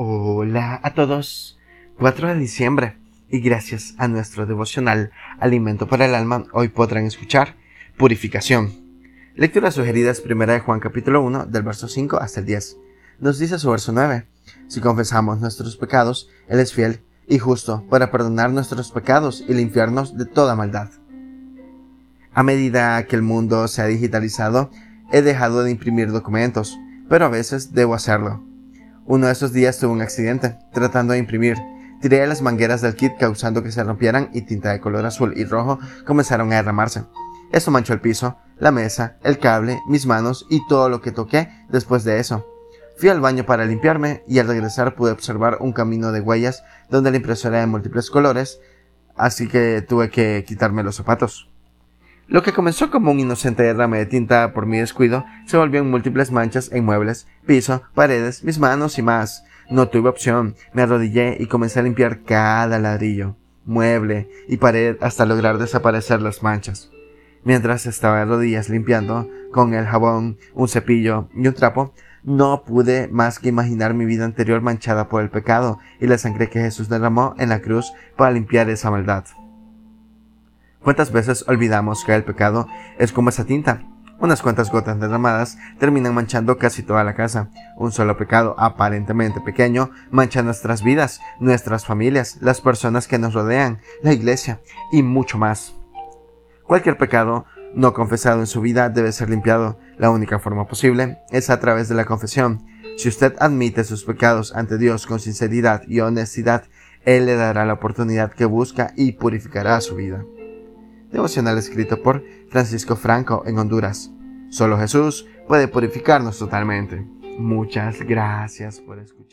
Hola a todos. 4 de diciembre y gracias a nuestro devocional Alimento para el Alma hoy podrán escuchar Purificación. Lectura sugerida es primera de Juan capítulo 1 del verso 5 hasta el 10. Nos dice su verso 9. Si confesamos nuestros pecados, Él es fiel y justo para perdonar nuestros pecados y limpiarnos de toda maldad. A medida que el mundo se ha digitalizado, he dejado de imprimir documentos, pero a veces debo hacerlo. Uno de esos días tuve un accidente, tratando de imprimir. Tiré las mangueras del kit causando que se rompieran y tinta de color azul y rojo comenzaron a derramarse. Esto manchó el piso, la mesa, el cable, mis manos y todo lo que toqué después de eso. Fui al baño para limpiarme y al regresar pude observar un camino de huellas donde la impresora era de múltiples colores, así que tuve que quitarme los zapatos. Lo que comenzó como un inocente derrame de tinta por mi descuido se volvió en múltiples manchas en muebles, piso, paredes, mis manos y más. No tuve opción, me arrodillé y comencé a limpiar cada ladrillo, mueble y pared hasta lograr desaparecer las manchas. Mientras estaba de rodillas limpiando, con el jabón, un cepillo y un trapo, no pude más que imaginar mi vida anterior manchada por el pecado y la sangre que Jesús derramó en la cruz para limpiar esa maldad. ¿Cuántas veces olvidamos que el pecado es como esa tinta? Unas cuantas gotas derramadas terminan manchando casi toda la casa. Un solo pecado aparentemente pequeño mancha nuestras vidas, nuestras familias, las personas que nos rodean, la iglesia y mucho más. Cualquier pecado no confesado en su vida debe ser limpiado. La única forma posible es a través de la confesión. Si usted admite sus pecados ante Dios con sinceridad y honestidad, Él le dará la oportunidad que busca y purificará su vida devocional escrito por Francisco Franco en Honduras. Solo Jesús puede purificarnos totalmente. Muchas gracias por escuchar.